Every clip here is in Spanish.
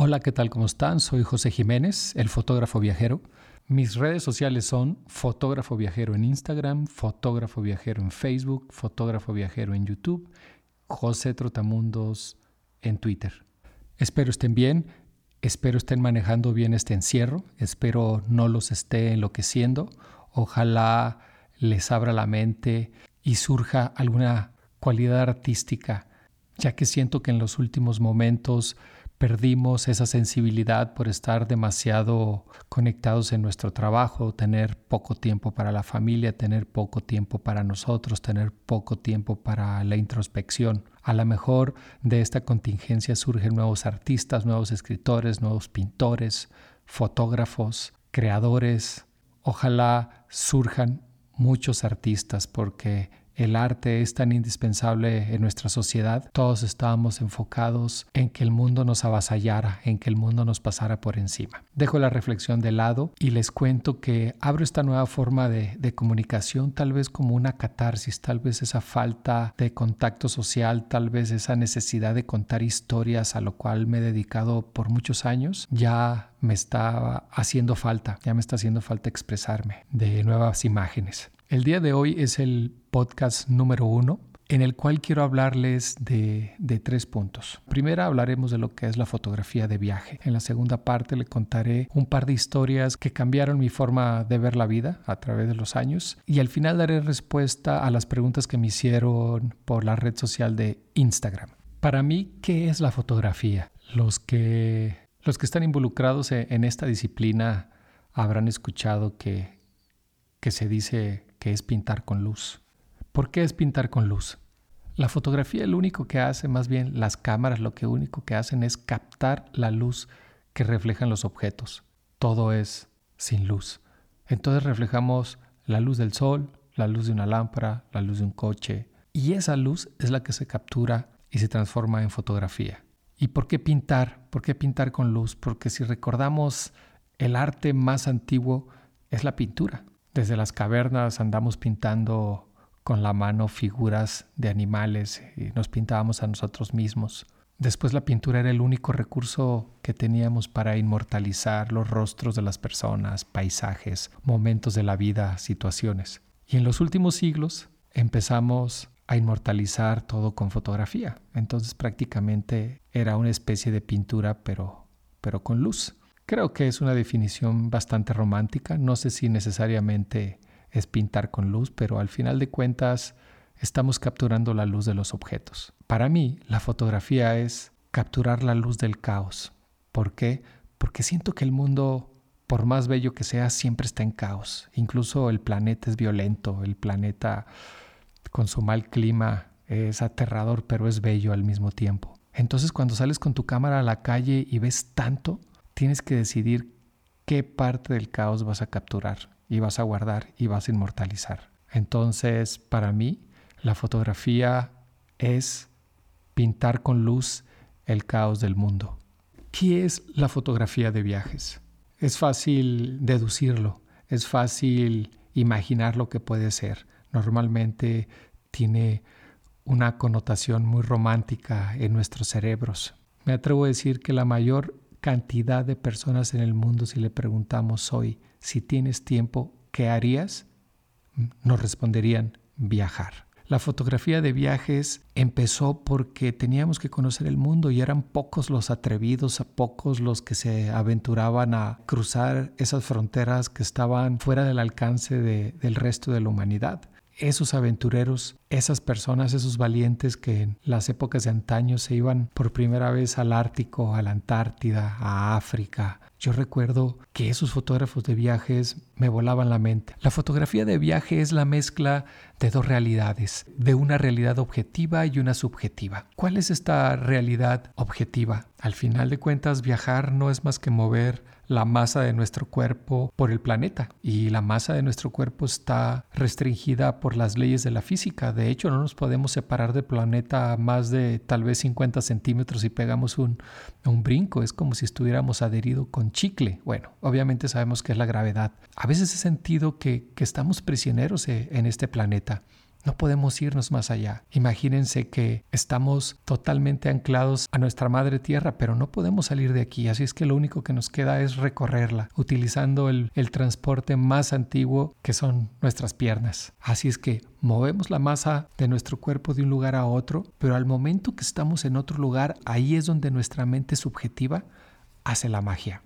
Hola, ¿qué tal? ¿Cómo están? Soy José Jiménez, el fotógrafo viajero. Mis redes sociales son fotógrafo viajero en Instagram, fotógrafo viajero en Facebook, fotógrafo viajero en YouTube, José Trotamundos en Twitter. Espero estén bien, espero estén manejando bien este encierro, espero no los esté enloqueciendo, ojalá les abra la mente y surja alguna cualidad artística, ya que siento que en los últimos momentos perdimos esa sensibilidad por estar demasiado conectados en nuestro trabajo, tener poco tiempo para la familia, tener poco tiempo para nosotros, tener poco tiempo para la introspección. A lo mejor de esta contingencia surgen nuevos artistas, nuevos escritores, nuevos pintores, fotógrafos, creadores. Ojalá surjan muchos artistas porque el arte es tan indispensable en nuestra sociedad, todos estábamos enfocados en que el mundo nos avasallara, en que el mundo nos pasara por encima. Dejo la reflexión de lado y les cuento que abro esta nueva forma de, comunicación tal vez como una catarsis, tal vez esa falta de contacto social, tal vez esa necesidad de contar historias a lo cual me he dedicado por muchos años, ya me está haciendo falta, ya me está haciendo falta expresarme de nuevas imágenes. El día de hoy es el podcast número uno en el cual quiero hablarles de, tres puntos. Primero hablaremos de lo que es la fotografía de viaje. En la segunda parte le contaré un par de historias que cambiaron mi forma de ver la vida a través de los años. Y al final daré respuesta a las preguntas que me hicieron por la red social de Instagram. Para mí, ¿qué es la fotografía? Los que, los que están involucrados e, en esta disciplina habrán escuchado que, que se dice que es pintar con luz. ¿Por qué es pintar con luz? La fotografía lo único que hace, más bien las cámaras lo que único que hacen es captar la luz que reflejan los objetos. Todo es sin luz. Entonces reflejamos la luz del sol, la luz de una lámpara, la luz de un coche. Y esa luz es la que se captura y se transforma en fotografía. ¿Y por qué pintar? ¿Por qué pintar con luz? Porque si recordamos el arte más antiguo es la pintura. Desde las cavernas andamos pintando con la mano figuras de animales y nos pintábamos a nosotros mismos. Después la pintura era el único recurso que teníamos para inmortalizar los rostros de las personas, paisajes, momentos de la vida, situaciones. Y en los últimos siglos empezamos a inmortalizar todo con fotografía. Entonces prácticamente era una especie de pintura pero, pero con luz. Creo que es una definición bastante romántica. No sé si necesariamente es pintar con luz, pero al final de cuentas estamos capturando la luz de los objetos. Para mí, la fotografía es capturar la luz del caos. ¿Por qué? Porque siento que el mundo, por más bello que sea, siempre está en caos. Incluso el planeta es violento, el planeta con su mal clima es aterrador, pero es bello al mismo tiempo. Entonces cuando sales con tu cámara a la calle y ves tanto, tienes que decidir qué parte del caos vas a capturar y vas a guardar y vas a inmortalizar. Entonces, para mí, la fotografía es pintar con luz el caos del mundo. ¿Qué es la fotografía de viajes? Es fácil deducirlo, es fácil imaginar lo que puede ser. Normalmente tiene una connotación muy romántica en nuestros cerebros. Me atrevo a decir que la mayor cantidad de personas en el mundo si le preguntamos hoy si tienes tiempo, ¿qué harías? Nos responderían viajar. La fotografía de viajes empezó porque teníamos que conocer el mundo y eran pocos los atrevidos, a pocos los que se aventuraban a cruzar esas fronteras que estaban fuera del alcance del resto de la humanidad esos aventureros, esas personas, esos valientes que en las épocas de antaño se iban por primera vez al Ártico, a la Antártida, a África. Yo recuerdo que esos fotógrafos de viajes me volaban la mente. La fotografía de viaje es la mezcla de dos realidades, de una realidad objetiva y una subjetiva. ¿Cuál es esta realidad objetiva? Al final de cuentas, viajar no es más que mover la masa de nuestro cuerpo por el planeta y la masa de nuestro cuerpo está restringida por las leyes de la física. De hecho, no nos podemos separar del planeta más de tal vez 50 centímetros y pegamos un, un brinco. Es como si estuviéramos adheridos con chicle. Bueno, obviamente sabemos que es la gravedad. A veces he sentido que, estamos prisioneros eh, en este planeta. No podemos irnos más allá. Imagínense que estamos totalmente anclados a nuestra madre tierra, pero no podemos salir de aquí. Así es que lo único que nos queda es recorrerla, utilizando el transporte más antiguo que son nuestras piernas. Así es que movemos la masa de nuestro cuerpo de un lugar a otro, pero al momento que estamos en otro lugar, ahí es donde nuestra mente subjetiva hace la magia.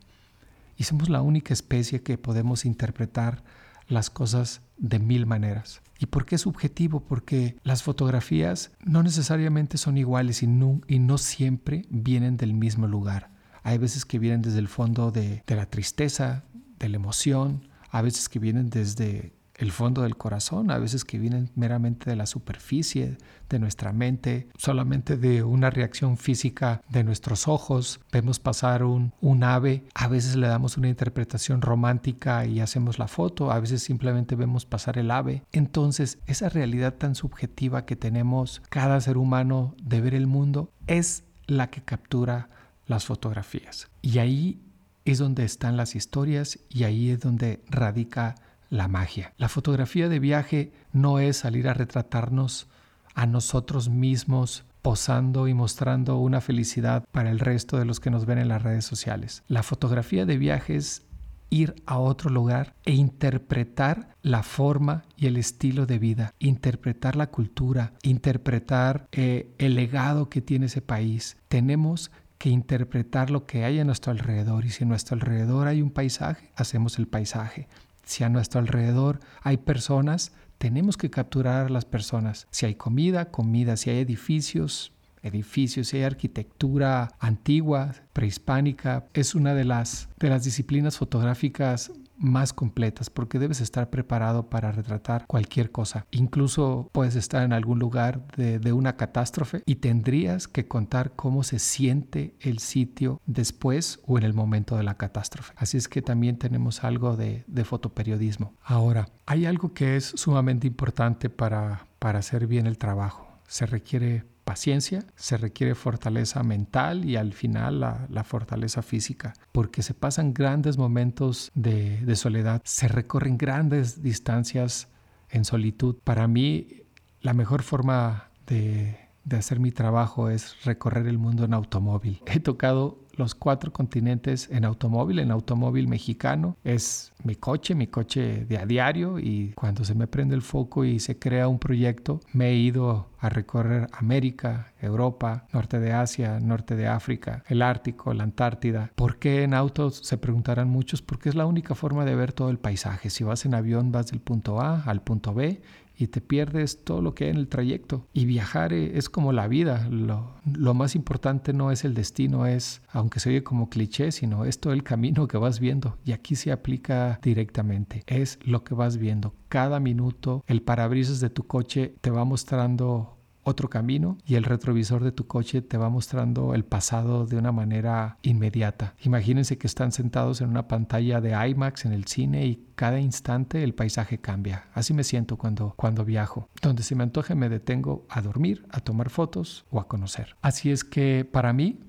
Somos la única especie que podemos interpretar las cosas de mil maneras. ¿Y por qué subjetivo? Porque las fotografías no necesariamente son iguales y no, siempre vienen del mismo lugar. Hay veces que vienen desde el fondo de la tristeza, de la emoción, a veces que vienen desde el fondo del corazón, a veces que vienen meramente de la superficie de nuestra mente, solamente de una reacción física de nuestros ojos. Vemos pasar un, un ave, a veces le damos una interpretación romántica y hacemos la foto, a veces simplemente vemos pasar el ave. Entonces, esa realidad tan subjetiva que tenemos cada ser humano de ver el mundo es la que captura las fotografías. Y ahí es donde están las historias y ahí es donde radica la magia. La fotografía de viaje no es salir a retratarnos a nosotros mismos posando y mostrando una felicidad para el resto de los que nos ven en las redes sociales. La fotografía de viaje es ir a otro lugar e interpretar la forma y el estilo de vida, interpretar la cultura, interpretar eh, el legado que tiene ese país. Tenemos que interpretar lo que hay a nuestro alrededor y si a nuestro alrededor hay un paisaje, hacemos el paisaje. Si a nuestro alrededor hay personas, tenemos que capturar a las personas. Si hay comida, comida. Si hay edificios, edificios. Si hay arquitectura antigua, prehispánica. Es una de las, de las disciplinas fotográficas más completas porque debes estar preparado para retratar cualquier cosa. Incluso puedes estar en algún lugar de, una catástrofe y tendrías que contar cómo se siente el sitio después o en el momento de la catástrofe. Así es que también tenemos algo de, de fotoperiodismo. Ahora, hay algo que es sumamente importante para, para hacer bien el trabajo. Se requiere paciencia, se requiere fortaleza mental y al final la, fortaleza física, porque se pasan grandes momentos de, soledad, se recorren grandes distancias en solitud. Para mí, la mejor forma de, de hacer mi trabajo es recorrer el mundo en automóvil. He tocado los cuatro continentes en automóvil, en automóvil mexicano. Es mi coche, mi coche de a diario y cuando se me prende el foco y se crea un proyecto, me he ido a recorrer América, Europa, norte de Asia, norte de África, el Ártico, la Antártida. ¿Por qué en autos? Se preguntarán muchos, porque es la única forma de ver todo el paisaje. Si vas en avión vas del punto A al punto B y te pierdes todo lo que hay en el trayecto. Y viajar eh, es como la vida. Lo, lo, más importante no es el destino, es, aunque se oye como cliché, sino es todo el camino que vas viendo. Y aquí se aplica directamente. Es lo que vas viendo. Cada minuto el parabrisas de tu coche te va mostrando otro camino y el retrovisor de tu coche te va mostrando el pasado de una manera inmediata. Imagínense que están sentados en una pantalla de IMAX en el cine y cada instante el paisaje cambia. Así me siento cuando, cuando viajo. Donde se me antoje me detengo a dormir, a tomar fotos o a conocer. Así es que para mí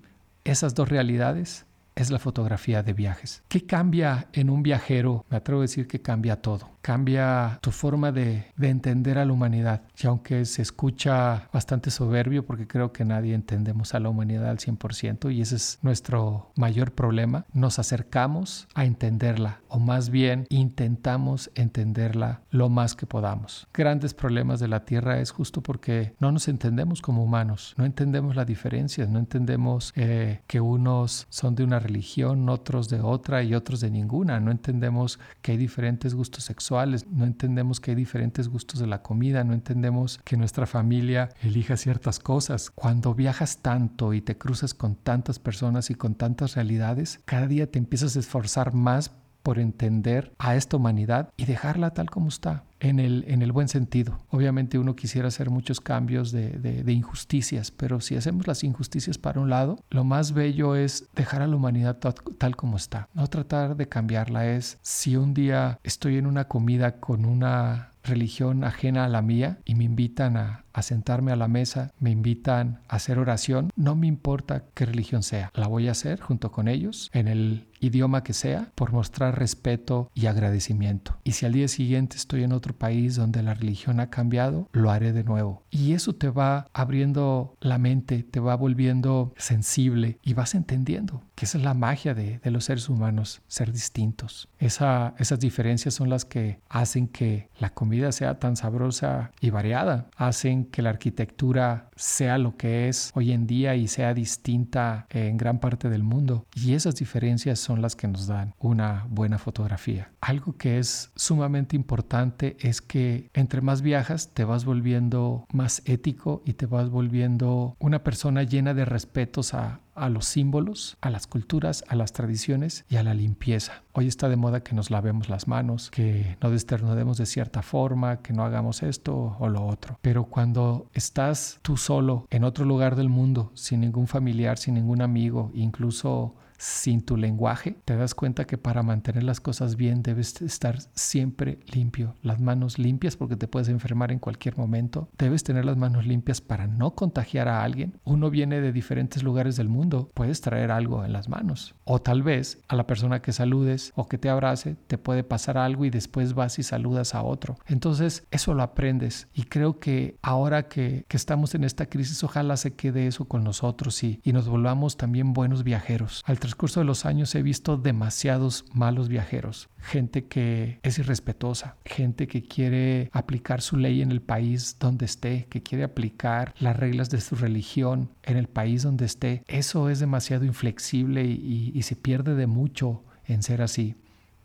esas dos realidades es la fotografía de viajes. ¿Qué cambia en un viajero? Me atrevo a decir que cambia todo cambia tu forma de, entender a la humanidad. Y aunque se escucha bastante soberbio, porque creo que nadie entendemos a la humanidad al 100%, y ese es nuestro mayor problema, nos acercamos a entenderla, o más bien intentamos entenderla lo más que podamos. Grandes problemas de la Tierra es justo porque no nos entendemos como humanos, no entendemos la diferencia, no entendemos eh, que unos son de una religión, otros de otra y otros de ninguna, no entendemos que hay diferentes gustos sexuales no entendemos que hay diferentes gustos de la comida, no entendemos que nuestra familia elija ciertas cosas. Cuando viajas tanto y te cruzas con tantas personas y con tantas realidades, cada día te empiezas a esforzar más por entender a esta humanidad y dejarla tal como está, en el, en el buen sentido. Obviamente uno quisiera hacer muchos cambios de, de, injusticias, pero si hacemos las injusticias para un lado, lo más bello es dejar a la humanidad tal como está, no tratar de cambiarla. Es si un día estoy en una comida con una religión ajena a la mía y me invitan a, a, sentarme a la mesa, me invitan a hacer oración, no me importa qué religión sea, la voy a hacer junto con ellos en el idioma que sea, por mostrar respeto y agradecimiento. Y si al día siguiente estoy en otro país donde la religión ha cambiado, lo haré de nuevo. Y eso te va abriendo la mente, te va volviendo sensible y vas entendiendo que esa es la magia de, los seres humanos, ser distintos. Esa, esas diferencias son las que hacen que la comida sea tan sabrosa y variada, hacen que la arquitectura sea lo que es hoy en día y sea distinta en gran parte del mundo. Y esas diferencias son las que nos dan una buena fotografía. Algo que es sumamente importante es que entre más viajas te vas volviendo más ético y te vas volviendo una persona llena de respetos a, los símbolos, a las culturas, a las tradiciones y a la limpieza. Hoy está de moda que nos lavemos las manos, que no desternudemos de cierta forma, que no hagamos esto o lo otro. Pero cuando estás tú solo en otro lugar del mundo, sin ningún familiar, sin ningún amigo, incluso sin tu lenguaje, te das cuenta que para mantener las cosas bien debes estar siempre limpio, las manos limpias porque te puedes enfermar en cualquier momento, debes tener las manos limpias para no contagiar a alguien. Uno viene de diferentes lugares del mundo, puedes traer algo en las manos. O tal vez a la persona que saludes o que te abrace te puede pasar algo y después vas y saludas a otro. Entonces eso lo aprendes y creo que ahora que, estamos en esta crisis ojalá se quede eso con nosotros y, y nos volvamos también buenos viajeros. Curso de los años he visto demasiados malos viajeros, gente que es irrespetuosa, gente que quiere aplicar su ley en el país donde esté, que quiere aplicar las reglas de su religión en el país donde esté. Eso es demasiado inflexible y, y se pierde de mucho en ser así.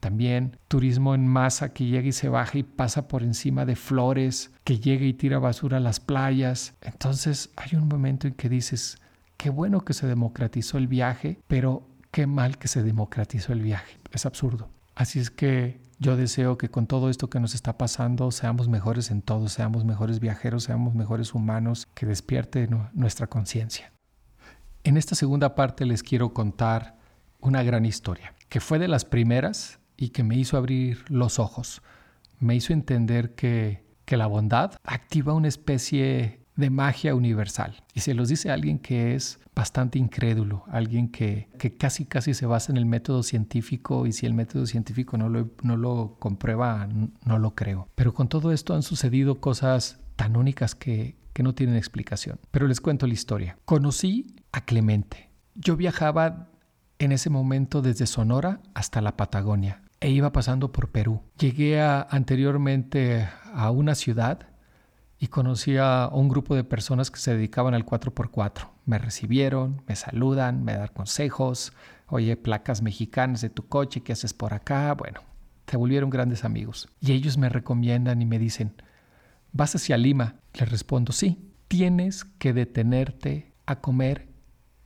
También turismo en masa que llega y se baja y pasa por encima de flores, que llega y tira basura a las playas. Entonces hay un momento en que dices, qué bueno que se democratizó el viaje, pero qué mal que se democratizó el viaje. Es absurdo. Así es que yo deseo que con todo esto que nos está pasando seamos mejores en todo, seamos mejores viajeros, seamos mejores humanos, que despierte nuestra conciencia. En esta segunda parte les quiero contar una gran historia, que fue de las primeras y que me hizo abrir los ojos, me hizo entender que, que la bondad activa una especie de magia universal. Y se los dice alguien que es bastante incrédulo, alguien que, que, casi casi se basa en el método científico y si el método científico no lo, no lo comprueba, no lo creo. Pero con todo esto han sucedido cosas tan únicas que, que no tienen explicación. Pero les cuento la historia. Conocí a Clemente. Yo viajaba en ese momento desde Sonora hasta la Patagonia e iba pasando por Perú. Llegué anteriormente a una ciudad y conocí a un grupo de personas que se dedicaban al 4x4. Me recibieron, me saludan, me dan consejos, oye, placas mexicanas de tu coche, ¿qué haces por acá? Bueno, se volvieron grandes amigos. Y ellos me recomiendan y me dicen, ¿vas hacia Lima? Les respondo, sí, tienes que detenerte a comer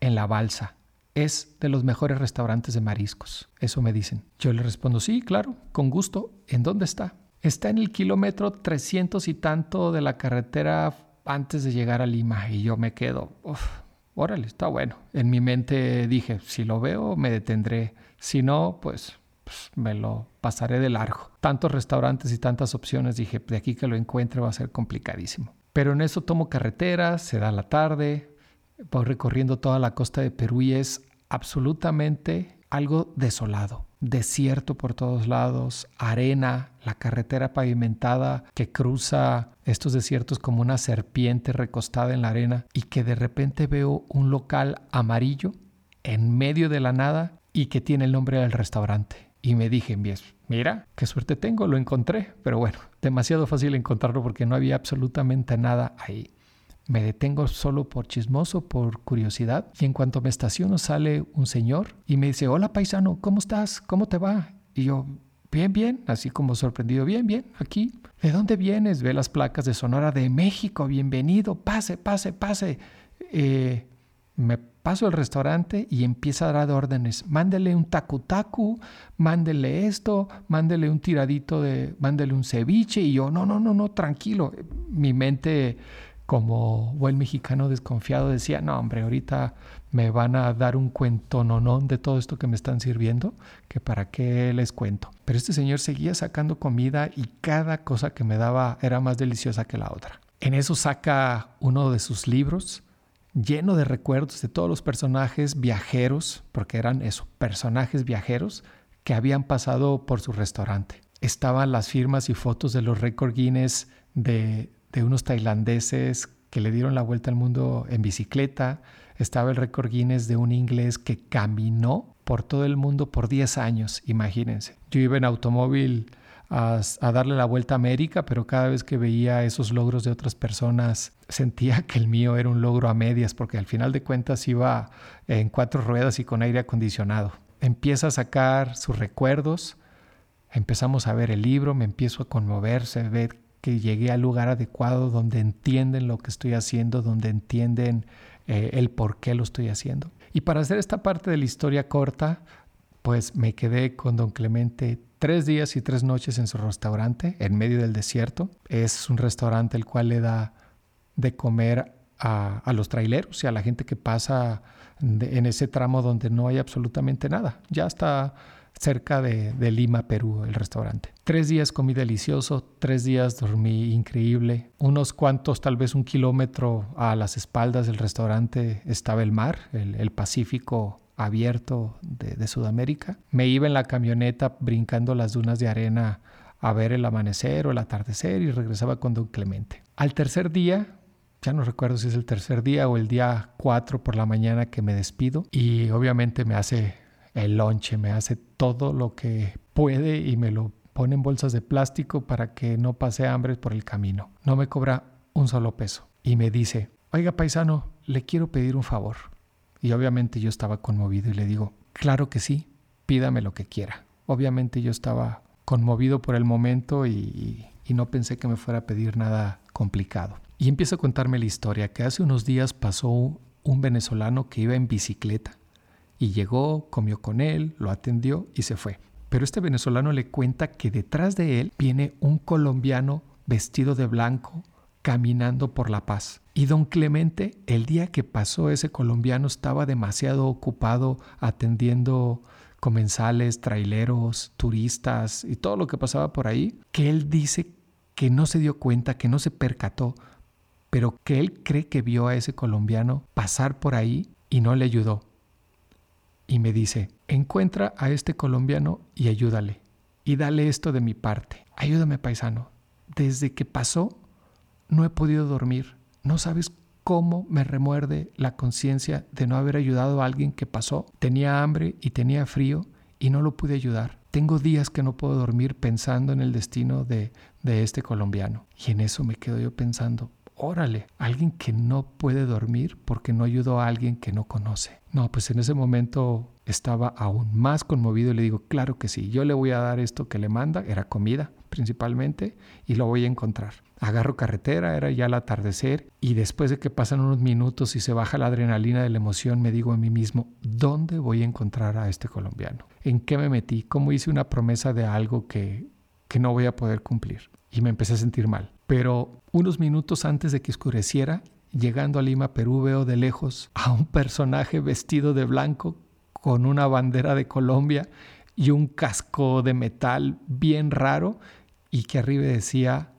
en la balsa. Es de los mejores restaurantes de mariscos. Eso me dicen. Yo les respondo, sí, claro, con gusto. ¿En dónde está? Está en el kilómetro 300 y tanto de la carretera antes de llegar a Lima y yo me quedo, órale, está bueno. En mi mente dije, si lo veo me detendré, si no, pues, pues, me lo pasaré de largo. Tantos restaurantes y tantas opciones, dije, de aquí que lo encuentre va a ser complicadísimo. Pero en eso tomo carretera, se da la tarde, voy recorriendo toda la costa de Perú y es absolutamente algo desolado desierto por todos lados, arena, la carretera pavimentada que cruza estos desiertos como una serpiente recostada en la arena y que de repente veo un local amarillo en medio de la nada y que tiene el nombre del restaurante. Y me dije, mira, qué suerte tengo, lo encontré, pero bueno, demasiado fácil encontrarlo porque no había absolutamente nada ahí. Me detengo solo por chismoso, por curiosidad, y en cuanto me estaciono sale un señor y me dice, hola paisano, ¿cómo estás? ¿Cómo te va? Y yo, bien, bien, así como sorprendido, bien, bien, aquí. ¿De dónde vienes? Ve las placas de Sonora de México, bienvenido, pase, pase, pase. Eh, me paso al restaurante y empieza a dar órdenes. Mándele un tacu tacu, mándele esto, mándele un tiradito de, mándele un ceviche. Y yo, no, no, no, no, tranquilo. Mi mente como buen mexicano desconfiado decía, no hombre, ahorita me van a dar un cuento nonón de todo esto que me están sirviendo, que para qué les cuento. Pero este señor seguía sacando comida y cada cosa que me daba era más deliciosa que la otra. En eso saca uno de sus libros lleno de recuerdos de todos los personajes viajeros, porque eran eso, personajes viajeros que habían pasado por su restaurante. Estaban las firmas y fotos de los récord Guinness de, de unos tailandeses que le dieron la vuelta al mundo en bicicleta. Estaba el récord Guinness de un inglés que caminó por todo el mundo por 10 años, imagínense. Yo iba en automóvil a, darle la vuelta a América, pero cada vez que veía esos logros de otras personas, sentía que el mío era un logro a medias, porque al final de cuentas iba en cuatro ruedas y con aire acondicionado. Empieza a sacar sus recuerdos, empezamos a ver el libro, me empiezo a conmoverse, ver que llegué al lugar adecuado donde entienden lo que estoy haciendo, donde entienden eh, el por qué lo estoy haciendo. Y para hacer esta parte de la historia corta, pues me quedé con don Clemente tres días y tres noches en su restaurante en medio del desierto. Es un restaurante el cual le da de comer a, los traileros y a la gente que pasa en ese tramo donde no hay absolutamente nada. Ya está cerca de, Lima, Perú, el restaurante. Tres días comí delicioso, tres días dormí increíble. Unos cuantos, tal vez un kilómetro a las espaldas del restaurante estaba el mar, el, el Pacífico abierto de, Sudamérica. Me iba en la camioneta brincando las dunas de arena a ver el amanecer o el atardecer y regresaba con don Clemente. Al tercer día, ya no recuerdo si es el tercer día o el día cuatro por la mañana que me despido y obviamente me hace el lonche, me hace todo lo que puede y me lo pone en bolsas de plástico para que no pase hambre por el camino. No me cobra un solo peso y me dice, oiga paisano, le quiero pedir un favor. Y obviamente yo estaba conmovido y le digo, claro que sí, pídame lo que quiera. Obviamente yo estaba conmovido por el momento y, no pensé que me fuera a pedir nada complicado. Y empieza a contarme la historia, que hace unos días pasó un venezolano que iba en bicicleta y llegó, comió con él, lo atendió y se fue. Pero este venezolano le cuenta que detrás de él viene un colombiano vestido de blanco caminando por la paz. Y don Clemente, el día que pasó ese colombiano, estaba demasiado ocupado atendiendo comensales, traileros, turistas y todo lo que pasaba por ahí, que él dice que no se dio cuenta, que no se percató, pero que él cree que vio a ese colombiano pasar por ahí y no le ayudó. Y me dice, encuentra a este colombiano y ayúdale. Y dale esto de mi parte. Ayúdame, paisano. Desde que pasó, no he podido dormir. No sabes cómo me remuerde la conciencia de no haber ayudado a alguien que pasó. Tenía hambre y tenía frío y no lo pude ayudar. Tengo días que no puedo dormir pensando en el destino de, de este colombiano. Y en eso me quedo yo pensando, órale, alguien que no puede dormir porque no ayudó a alguien que no conoce. No, pues en ese momento estaba aún más conmovido y le digo, claro que sí, yo le voy a dar esto que le manda, era comida principalmente, y lo voy a encontrar. Agarro carretera, era ya el atardecer, y después de que pasan unos minutos y se baja la adrenalina de la emoción, me digo a mí mismo, ¿dónde voy a encontrar a este colombiano? ¿En qué me metí? ¿Cómo hice una promesa de algo que, que no voy a poder cumplir? Y me empecé a sentir mal. Pero unos minutos antes de que oscureciera, llegando a Lima, Perú, veo de lejos a un personaje vestido de blanco con una bandera de Colombia y un casco de metal bien raro y que arriba decía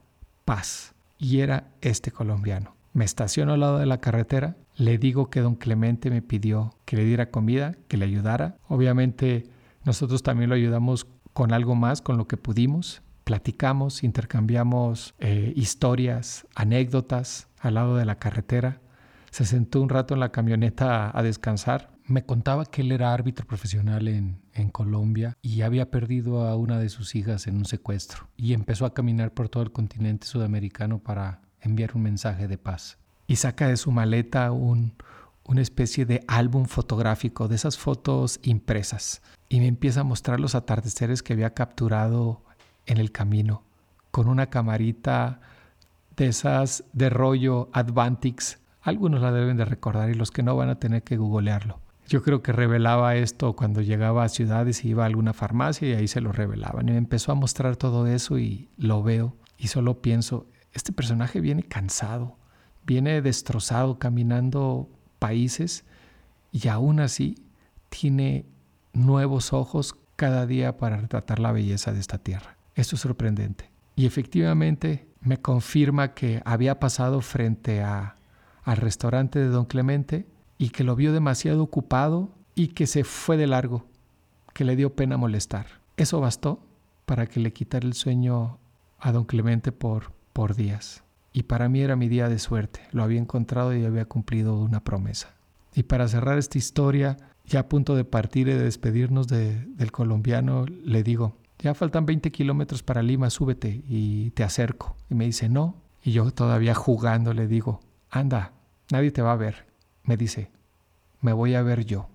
paz. Y era este colombiano. Me estaciono al lado de la carretera, le digo que don Clemente me pidió que le diera comida, que le ayudara. Obviamente nosotros también lo ayudamos con algo más, con lo que pudimos. Platicamos, intercambiamos eh, historias, anécdotas al lado de la carretera. Se sentó un rato en la camioneta a descansar me contaba que él era árbitro profesional en, Colombia y había perdido a una de sus hijas en un secuestro y empezó a caminar por todo el continente sudamericano para enviar un mensaje de paz. Y saca de su maleta un, una especie de álbum fotográfico de esas fotos impresas y me empieza a mostrar los atardeceres que había capturado en el camino con una camarita de esas de rollo Advantix. Algunos la deben de recordar y los que no van a tener que googlearlo. Yo creo que revelaba esto cuando llegaba a ciudades y iba a alguna farmacia y ahí se lo revelaban. Y me empezó a mostrar todo eso y lo veo y solo pienso, este personaje viene cansado, viene destrozado caminando países y aún así tiene nuevos ojos cada día para retratar la belleza de esta tierra. Esto es sorprendente. Y efectivamente me confirma que había pasado frente a al restaurante de don Clemente y que lo vio demasiado ocupado y que se fue de largo, que le dio pena molestar. Eso bastó para que le quitara el sueño a don Clemente por, por días. Y para mí era mi día de suerte. Lo había encontrado y había cumplido una promesa. Y para cerrar esta historia, ya a punto de partir y de despedirnos del colombiano, le digo, ya faltan 20 kilómetros para Lima, súbete y te acerco. Y me dice, no. Y yo todavía jugando le digo, anda, nadie te va a ver. Me dice, me voy a ver yo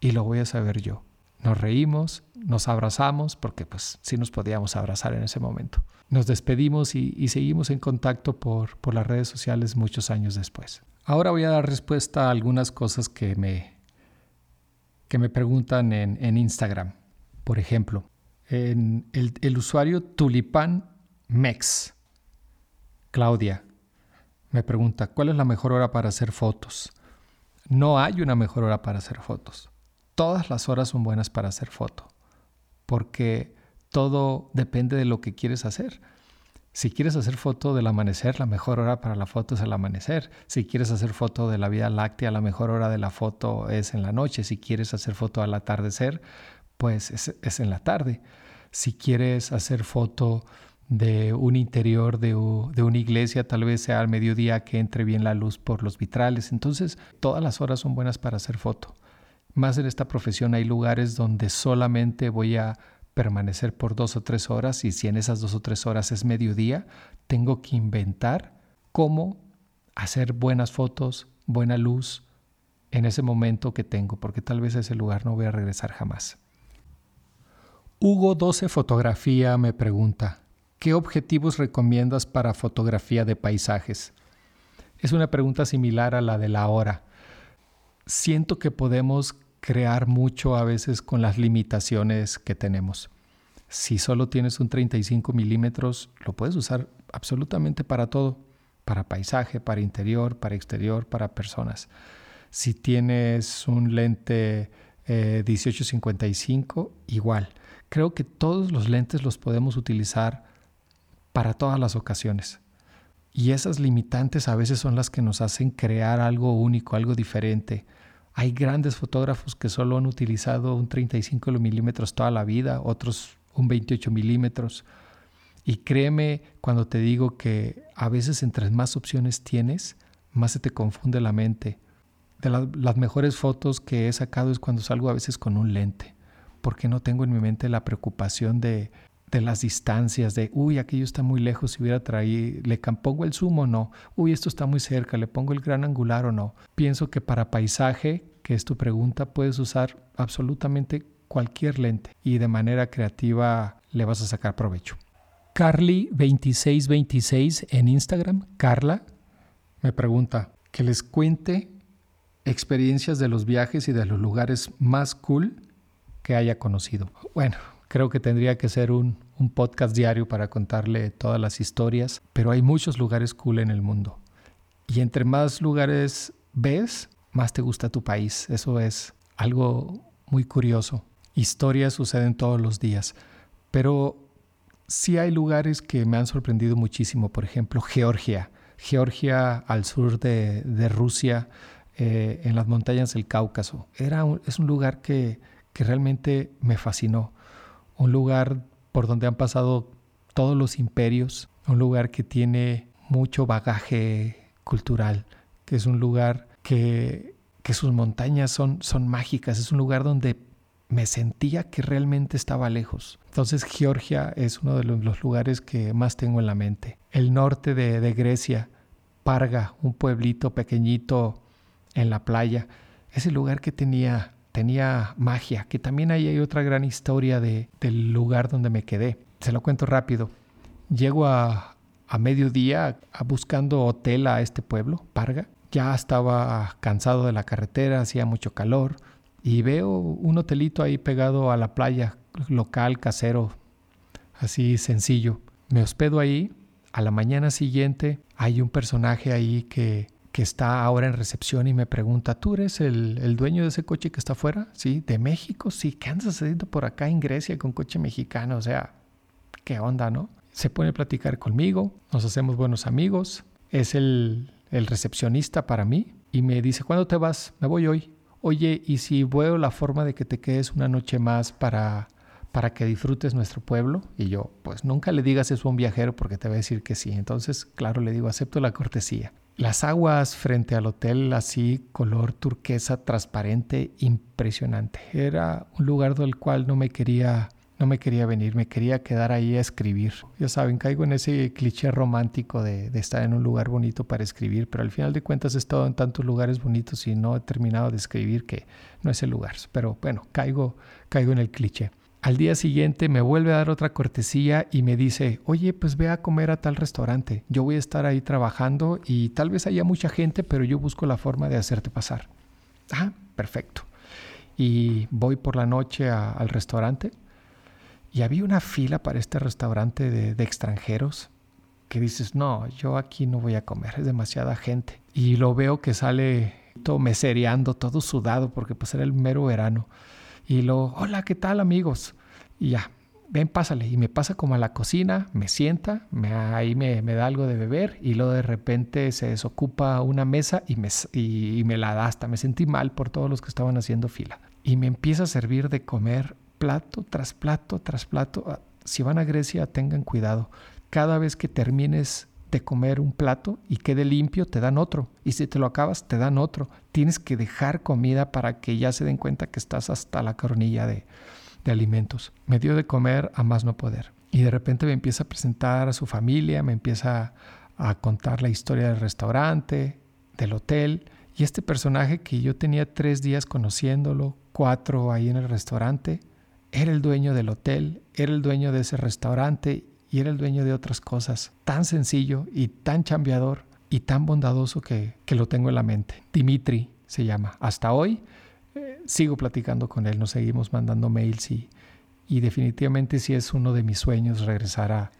y lo voy a saber yo. Nos reímos, nos abrazamos, porque pues sí nos podíamos abrazar en ese momento. Nos despedimos y, seguimos en contacto por, las redes sociales muchos años después. Ahora voy a dar respuesta a algunas cosas que me, que me preguntan en, en Instagram. Por ejemplo, en el, el usuario Tulipán Mex, Claudia, me pregunta, ¿cuál es la mejor hora para hacer fotos? No hay una mejor hora para hacer fotos. Todas las horas son buenas para hacer foto, porque todo depende de lo que quieres hacer. Si quieres hacer foto del amanecer, la mejor hora para la foto es el amanecer. Si quieres hacer foto de la Vía Láctea, la mejor hora de la foto es en la noche. Si quieres hacer foto al atardecer, pues es, en la tarde. Si quieres hacer foto de un interior de, de, una iglesia, tal vez sea al mediodía que entre bien la luz por los vitrales. Entonces, todas las horas son buenas para hacer foto. Más en esta profesión hay lugares donde solamente voy a permanecer por dos o tres horas y si en esas dos o tres horas es mediodía, tengo que inventar cómo hacer buenas fotos, buena luz en ese momento que tengo, porque tal vez a ese lugar no voy a regresar jamás. Hugo 12 Fotografía me pregunta, ¿qué objetivos recomiendas para fotografía de paisajes? Es una pregunta similar a la de la hora. Siento que podemos crear mucho a veces con las limitaciones que tenemos. Si solo tienes un 35 milímetros, lo puedes usar absolutamente para todo, para paisaje, para interior, para exterior, para personas. Si tienes un lente 1855, eh, igual creo que todos los lentes los podemos utilizar para todas las ocasiones. Y esas limitantes a veces son las que nos hacen crear algo único, algo diferente. Hay grandes fotógrafos que solo han utilizado un 35 milímetros toda la vida, otros un 28 milímetros. Y créeme cuando te digo que a veces entre más opciones tienes, más se te confunde la mente. De las mejores fotos que he sacado es cuando salgo a veces con un lente porque no tengo en mi mente la preocupación de, las distancias, de, uy, aquello está muy lejos, si hubiera traído, le pongo el zoom o no, uy, esto está muy cerca, le pongo el gran angular o no. Pienso que para paisaje, que es tu pregunta, puedes usar absolutamente cualquier lente y de manera creativa le vas a sacar provecho. Carly2626 en Instagram, Carla, me pregunta que les cuente experiencias de los viajes y de los lugares más cool que haya conocido. Bueno, creo que tendría que ser un, podcast diario para contarle todas las historias, pero hay muchos lugares cool en el mundo. Y entre más lugares ves, más te gusta tu país. Eso es algo muy curioso. Historias suceden todos los días, pero sí hay lugares que me han sorprendido muchísimo. Por ejemplo, Georgia. Georgia al sur de, Rusia, eh, en las montañas del Cáucaso. Era es un lugar que, que realmente me fascinó. Un lugar por donde han pasado todos los imperios, un lugar que tiene mucho bagaje cultural, que es un lugar que, que sus montañas son, son mágicas, es un lugar donde me sentía que realmente estaba lejos. Entonces Georgia es uno de los, lugares que más tengo en la mente. El norte de, de Grecia, Parga, un pueblito pequeñito en la playa, ese lugar que tenía tenía magia, que también ahí hay otra gran historia de, del lugar donde me quedé. Se lo cuento rápido. Llego a, a mediodía a, buscando hotel a este pueblo, Parga. Ya estaba cansado de la carretera, hacía mucho calor y veo un hotelito ahí pegado a la playa, local, casero, así sencillo. Me hospedo ahí. A la mañana siguiente hay un personaje ahí que que está ahora en recepción y me pregunta, ¿tú eres el, dueño de ese coche que está afuera? Sí, de México, sí, ¿qué andas haciendo por acá en Grecia con coche mexicano? O sea, ¿qué onda, no? Se pone a platicar conmigo, nos hacemos buenos amigos, es el, el recepcionista para mí y me dice, ¿cuándo te vas? Me voy hoy. Oye, ¿y si veo la forma de que te quedes una noche más para, para que disfrutes nuestro pueblo? Y yo, pues nunca le digas eso a un viajero porque te va a decir que sí. Entonces, claro, le digo, acepto la cortesía. Las aguas frente al hotel, así color turquesa transparente, impresionante. Era un lugar del cual no me quería no me quería venir, me quería quedar ahí a escribir. Ya saben, caigo en ese cliché romántico de, estar en un lugar bonito para escribir, pero al final de cuentas he estado en tantos lugares bonitos y no he terminado de escribir que no es el lugar. Pero bueno, caigo, caigo en el cliché. Al día siguiente me vuelve a dar otra cortesía y me dice, oye, pues ve a comer a tal restaurante. Yo voy a estar ahí trabajando y tal vez haya mucha gente, pero yo busco la forma de hacerte pasar. Ah, perfecto. Y voy por la noche al restaurante y había una fila para este restaurante de, extranjeros que dices, no, yo aquí no voy a comer, es demasiada gente. Y lo veo que sale todo mesereando, todo sudado, porque pues era el mero verano. Y lo, hola, ¿qué tal amigos? Y ya, ven, pásale. Y me pasa como a la cocina, me sienta, me, ahí me, da algo de beber y luego de repente se desocupa una mesa y me, y me la da hasta. Me sentí mal por todos los que estaban haciendo fila. Y me empieza a servir de comer plato tras plato tras plato. Ah, si van a Grecia, tengan cuidado. Cada vez que termines de comer un plato y quede limpio, te dan otro. Y si te lo acabas, te dan otro. Tienes que dejar comida para que ya se den cuenta que estás hasta la coronilla de, de alimentos. Me dio de comer a más no poder. Y de repente me empieza a presentar a su familia, me empieza a contar la historia del restaurante, del hotel. Y este personaje que yo tenía tres días conociéndolo, cuatro ahí en el restaurante, era el dueño del hotel, era el dueño de ese restaurante y era el dueño de otras cosas. Tan sencillo y tan chambeador y tan bondadoso que, lo tengo en la mente. Dimitri se llama. Hasta hoy eh, sigo platicando con él, nos seguimos mandando mails y, y definitivamente sí es uno de mis sueños regresar a,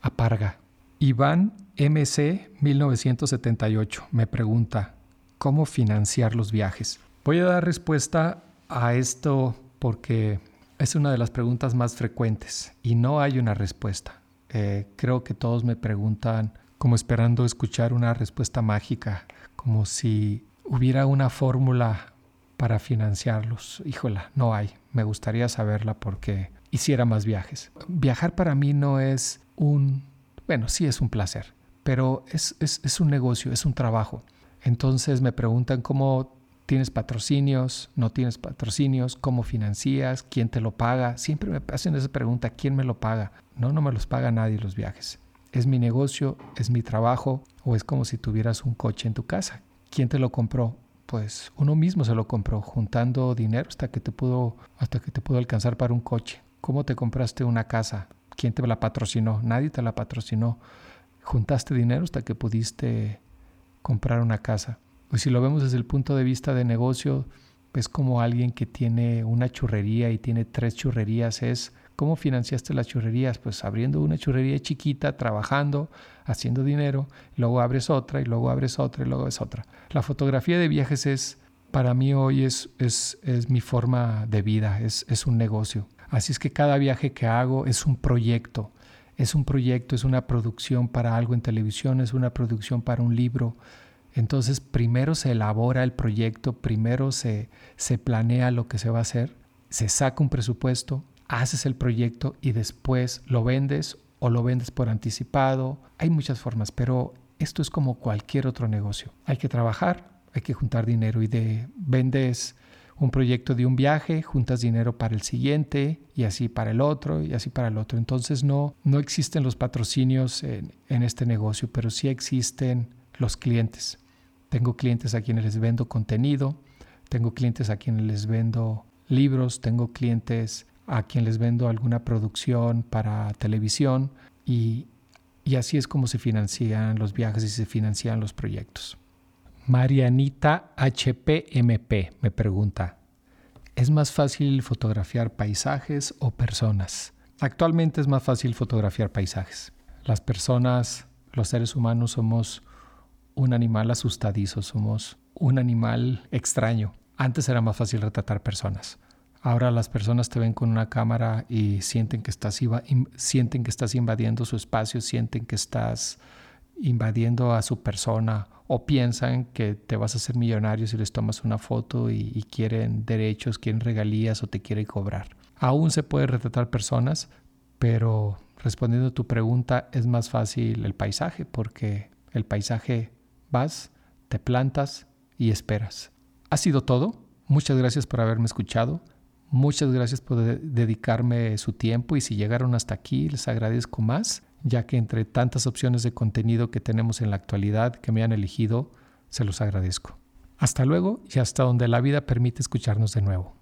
a Parga. Iván MC 1978 me pregunta, ¿cómo financiar los viajes? Voy a dar respuesta a esto porque es una de las preguntas más frecuentes y no hay una respuesta. Eh, creo que todos me preguntan como esperando escuchar una respuesta mágica, como si hubiera una fórmula para financiarlos. Híjola, no hay. Me gustaría saberla porque hiciera más viajes. Viajar para mí no es un, bueno, sí es un placer, pero es, es, es un negocio, es un trabajo. Entonces me preguntan cómo ¿Tienes patrocinios? ¿No tienes patrocinios? ¿Cómo financias? ¿Quién te lo paga? Siempre me hacen esa pregunta, ¿quién me lo paga? No, no me los paga nadie los viajes. Es mi negocio, es mi trabajo o es como si tuvieras un coche en tu casa. ¿Quién te lo compró? Pues uno mismo se lo compró, juntando dinero hasta que te pudo, hasta que te pudo alcanzar para un coche. ¿Cómo te compraste una casa? ¿Quién te la patrocinó? Nadie te la patrocinó. Juntaste dinero hasta que pudiste comprar una casa. Pues si lo vemos desde el punto de vista de negocio, es como alguien que tiene una churrería y tiene tres churrerías, es ¿cómo financiaste las churrerías? Pues abriendo una churrería chiquita, trabajando, haciendo dinero, luego abres otra y luego abres otra y luego es otra. La fotografía de viajes es, para mí hoy es, es, es mi forma de vida, es, es un negocio. Así es que cada viaje que hago es un proyecto, es un proyecto, es una producción para algo en televisión, es una producción para un libro, entonces, primero se elabora el proyecto, primero se, se planea lo que se va a hacer, se saca un presupuesto, haces el proyecto y después lo vendes o lo vendes por anticipado. Hay muchas formas, pero esto es como cualquier otro negocio. Hay que trabajar, hay que juntar dinero y de vendes un proyecto de un viaje, juntas dinero para el siguiente y así para el otro y así para el otro. Entonces no, no existen los patrocinios en, en este negocio, pero sí existen los clientes. Tengo clientes a quienes les vendo contenido, tengo clientes a quienes les vendo libros, tengo clientes a quienes les vendo alguna producción para televisión y, y así es como se financian los viajes y se financian los proyectos. Marianita HPMP me pregunta, ¿es más fácil fotografiar paisajes o personas? Actualmente es más fácil fotografiar paisajes. Las personas, los seres humanos somos un animal asustadizo, somos un animal extraño. Antes era más fácil retratar personas. Ahora las personas te ven con una cámara y sienten que estás, sienten que estás invadiendo su espacio, sienten que estás invadiendo a su persona o piensan que te vas a hacer millonario si les tomas una foto y, y quieren derechos, quieren regalías o te quieren cobrar. Aún se puede retratar personas, pero respondiendo a tu pregunta es más fácil el paisaje porque el paisaje te plantas y esperas. Ha sido todo. Muchas gracias por haberme escuchado. Muchas gracias por dedicarme su tiempo y si llegaron hasta aquí les agradezco más, ya que entre tantas opciones de contenido que tenemos en la actualidad que me han elegido, se los agradezco. Hasta luego y hasta donde la vida permite escucharnos de nuevo.